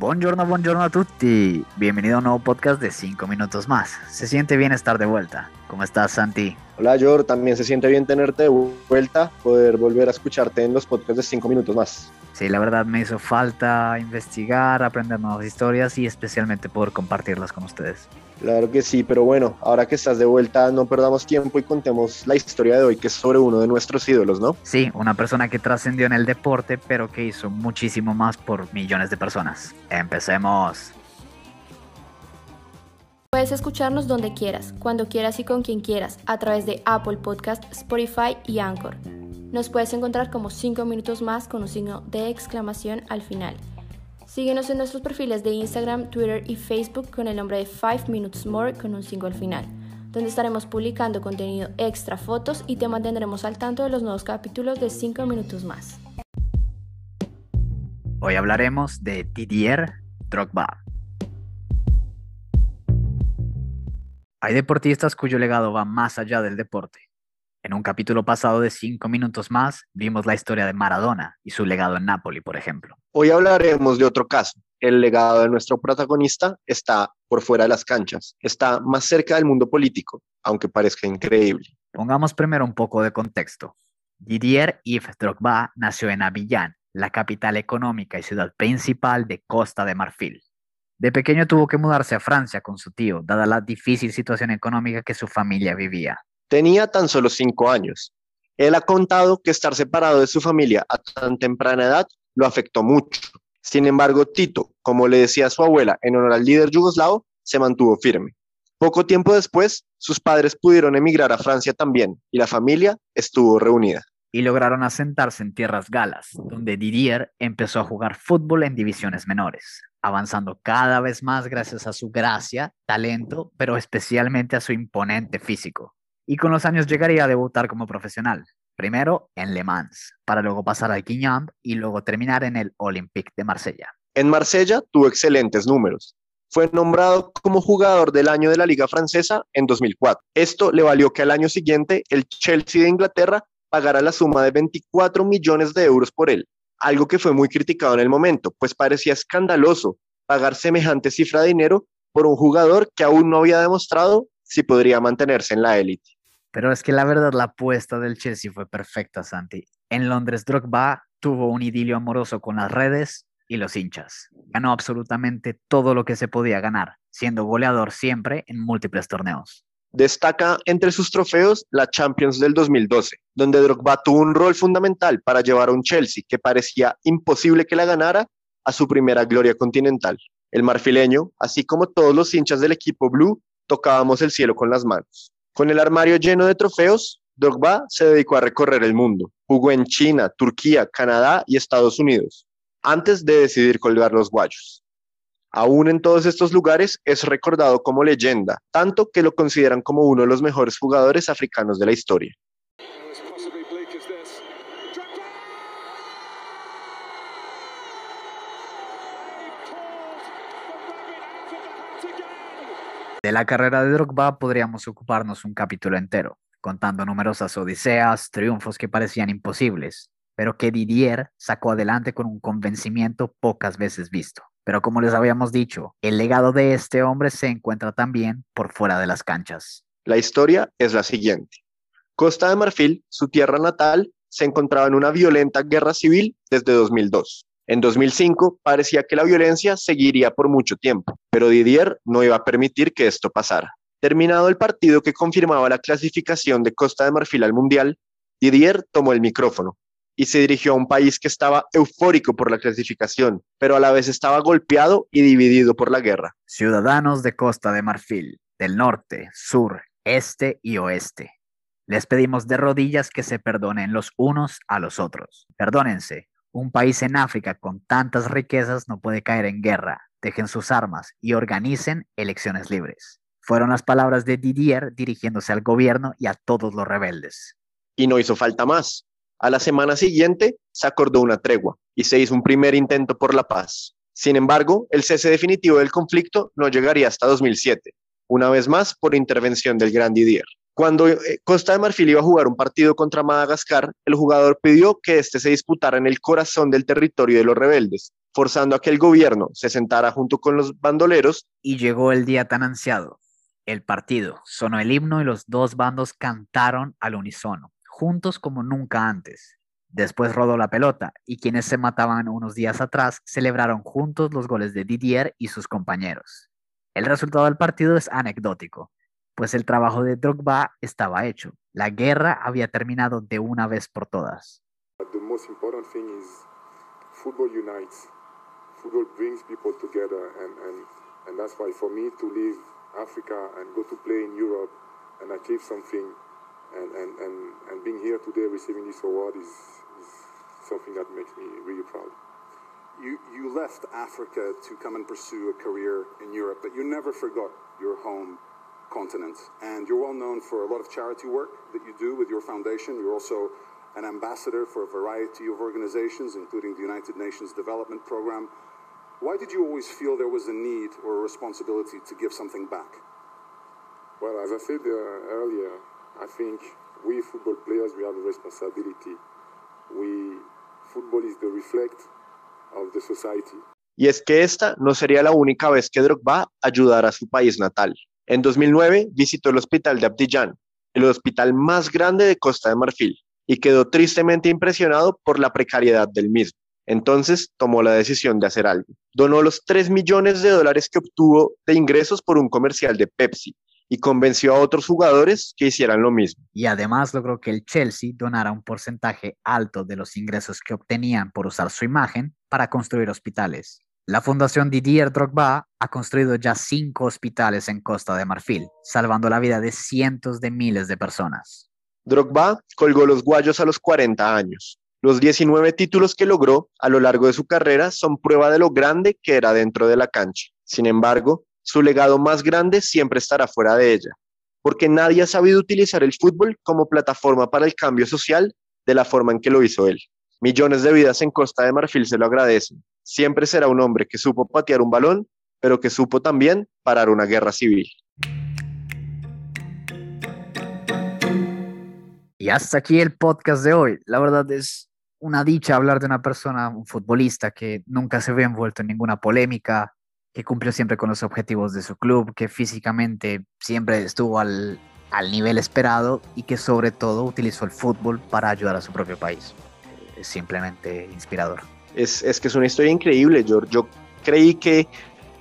Buongiorno, buongiorno a tutti. Bienvenido a un nuevo podcast de 5 minutos más. Se siente bien estar de vuelta. ¿Cómo estás, Santi? Hola, Jor. También se siente bien tenerte de vuelta, poder volver a escucharte en los podcasts de 5 minutos más. Sí, la verdad me hizo falta investigar, aprender nuevas historias y especialmente poder compartirlas con ustedes. Claro que sí, pero bueno, ahora que estás de vuelta, no perdamos tiempo y contemos la historia de hoy, que es sobre uno de nuestros ídolos, ¿no? Sí, una persona que trascendió en el deporte, pero que hizo muchísimo más por millones de personas. Empecemos. Puedes escucharnos donde quieras, cuando quieras y con quien quieras, a través de Apple Podcast, Spotify y Anchor. Nos puedes encontrar como 5 minutos más con un signo de exclamación al final. Síguenos en nuestros perfiles de Instagram, Twitter y Facebook con el nombre de 5 Minutes More con un signo al final, donde estaremos publicando contenido extra, fotos y te mantendremos al tanto de los nuevos capítulos de 5 minutos más. Hoy hablaremos de Didier Drogba. Hay deportistas cuyo legado va más allá del deporte. En un capítulo pasado de 5 minutos más, vimos la historia de Maradona y su legado en Nápoles, por ejemplo. Hoy hablaremos de otro caso. El legado de nuestro protagonista está por fuera de las canchas, está más cerca del mundo político, aunque parezca increíble. Pongamos primero un poco de contexto. Didier Yves Drogba nació en Abidjan, la capital económica y ciudad principal de Costa de Marfil. De pequeño tuvo que mudarse a Francia con su tío, dada la difícil situación económica que su familia vivía. Tenía tan solo cinco años. Él ha contado que estar separado de su familia a tan temprana edad lo afectó mucho. Sin embargo, Tito, como le decía a su abuela en honor al líder yugoslavo, se mantuvo firme. Poco tiempo después, sus padres pudieron emigrar a Francia también y la familia estuvo reunida. Y lograron asentarse en tierras galas, donde Didier empezó a jugar fútbol en divisiones menores, avanzando cada vez más gracias a su gracia, talento, pero especialmente a su imponente físico y con los años llegaría a debutar como profesional, primero en Le Mans, para luego pasar al Guignon y luego terminar en el Olympique de Marsella. En Marsella tuvo excelentes números. Fue nombrado como jugador del año de la Liga Francesa en 2004. Esto le valió que al año siguiente el Chelsea de Inglaterra pagara la suma de 24 millones de euros por él, algo que fue muy criticado en el momento, pues parecía escandaloso pagar semejante cifra de dinero por un jugador que aún no había demostrado si podría mantenerse en la élite. Pero es que la verdad la apuesta del Chelsea fue perfecta, Santi. En Londres, Drogba tuvo un idilio amoroso con las redes y los hinchas. Ganó absolutamente todo lo que se podía ganar, siendo goleador siempre en múltiples torneos. Destaca entre sus trofeos la Champions del 2012, donde Drogba tuvo un rol fundamental para llevar a un Chelsea que parecía imposible que la ganara a su primera gloria continental. El marfileño, así como todos los hinchas del equipo blue, tocábamos el cielo con las manos. Con el armario lleno de trofeos, Drogba se dedicó a recorrer el mundo. Jugó en China, Turquía, Canadá y Estados Unidos, antes de decidir colgar los guayos. Aún en todos estos lugares es recordado como leyenda, tanto que lo consideran como uno de los mejores jugadores africanos de la historia. De la carrera de Drogba podríamos ocuparnos un capítulo entero, contando numerosas odiseas, triunfos que parecían imposibles, pero que Didier sacó adelante con un convencimiento pocas veces visto. Pero como les habíamos dicho, el legado de este hombre se encuentra también por fuera de las canchas. La historia es la siguiente. Costa de Marfil, su tierra natal, se encontraba en una violenta guerra civil desde 2002. En 2005 parecía que la violencia seguiría por mucho tiempo, pero Didier no iba a permitir que esto pasara. Terminado el partido que confirmaba la clasificación de Costa de Marfil al Mundial, Didier tomó el micrófono y se dirigió a un país que estaba eufórico por la clasificación, pero a la vez estaba golpeado y dividido por la guerra. Ciudadanos de Costa de Marfil, del norte, sur, este y oeste. Les pedimos de rodillas que se perdonen los unos a los otros. Perdónense, un país en África con tantas riquezas no puede caer en guerra. Dejen sus armas y organicen elecciones libres. Fueron las palabras de Didier dirigiéndose al gobierno y a todos los rebeldes. Y no hizo falta más. A la semana siguiente se acordó una tregua y se hizo un primer intento por la paz. Sin embargo, el cese definitivo del conflicto no llegaría hasta 2007, una vez más por intervención del gran Didier. Cuando eh, Costa de Marfil iba a jugar un partido contra Madagascar, el jugador pidió que éste se disputara en el corazón del territorio de los rebeldes, forzando a que el gobierno se sentara junto con los bandoleros. Y llegó el día tan ansiado. El partido sonó el himno y los dos bandos cantaron al unísono, juntos como nunca antes. Después rodó la pelota y quienes se mataban unos días atrás celebraron juntos los goles de Didier y sus compañeros. El resultado del partido es anecdótico, pues el trabajo de Drogba estaba hecho. La guerra había terminado de una vez por todas. The most important thing is football unites. Football brings people together and, and, and that's why for me to leave Africa and go to play in Europe and achieve something and, and, and, and being here today receiving this award is, is something that makes me really proud. You, you left Africa to come and pursue a career in Europe, but you never forgot your home continent. And you're well known for a lot of charity work that you do with your foundation. You're also an ambassador for a variety of organizations, including the United Nations Development Program. Why did you always feel there was a need or a responsibility to give something back? Well, as I said uh, earlier, I think we football players, we have a responsibility. We, football is the reflect of the society. Y es que esta no sería la única vez que Drogba ayudara a su país natal. En 2009 visitó el hospital de Abidjan, el hospital más grande de Costa de Marfil, y quedó tristemente impresionado por la precariedad del mismo. Entonces tomó la decisión de hacer algo. Donó los 3 millones de dólares que obtuvo de ingresos por un comercial de Pepsi y convenció a otros jugadores que hicieran lo mismo. Y además logró que el Chelsea donara un porcentaje alto de los ingresos que obtenían por usar su imagen para construir hospitales. La Fundación Didier Drogba ha construido ya cinco hospitales en Costa de Marfil, salvando la vida de cientos de miles de personas. Drogba colgó los guayos a los 40 años. Los 19 títulos que logró a lo largo de su carrera son prueba de lo grande que era dentro de la cancha. Sin embargo, su legado más grande siempre estará fuera de ella, porque nadie ha sabido utilizar el fútbol como plataforma para el cambio social de la forma en que lo hizo él. Millones de vidas en Costa de Marfil se lo agradecen. Siempre será un hombre que supo patear un balón, pero que supo también parar una guerra civil. Y hasta aquí el podcast de hoy. La verdad es una dicha hablar de una persona, un futbolista que nunca se ve envuelto en ninguna polémica, que cumplió siempre con los objetivos de su club, que físicamente siempre estuvo al, al nivel esperado y que sobre todo utilizó el fútbol para ayudar a su propio país. Simplemente inspirador. Es, es que es una historia increíble, George. Yo creí que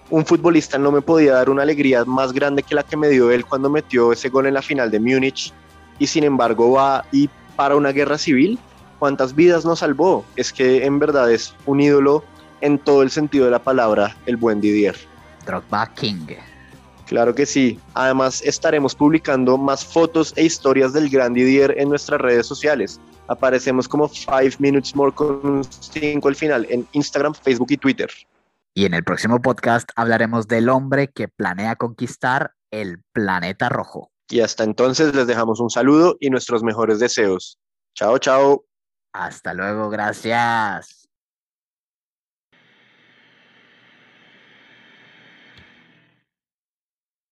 un futbolista no me podía dar una alegría más grande que la que me dio él cuando metió ese gol en la final de Múnich y sin embargo va y para una guerra civil. ¿Cuántas vidas nos salvó? Es que en verdad es un ídolo en todo el sentido de la palabra, el buen Didier. Drogba King. Claro que sí. Además, estaremos publicando más fotos e historias del gran Didier en nuestras redes sociales. Aparecemos como 5 Minutes More con un 5 al final en Instagram, Facebook y Twitter. Y en el próximo podcast hablaremos del hombre que planea conquistar el planeta rojo. Y hasta entonces les dejamos un saludo y nuestros mejores deseos. Chao, chao. Hasta luego, gracias.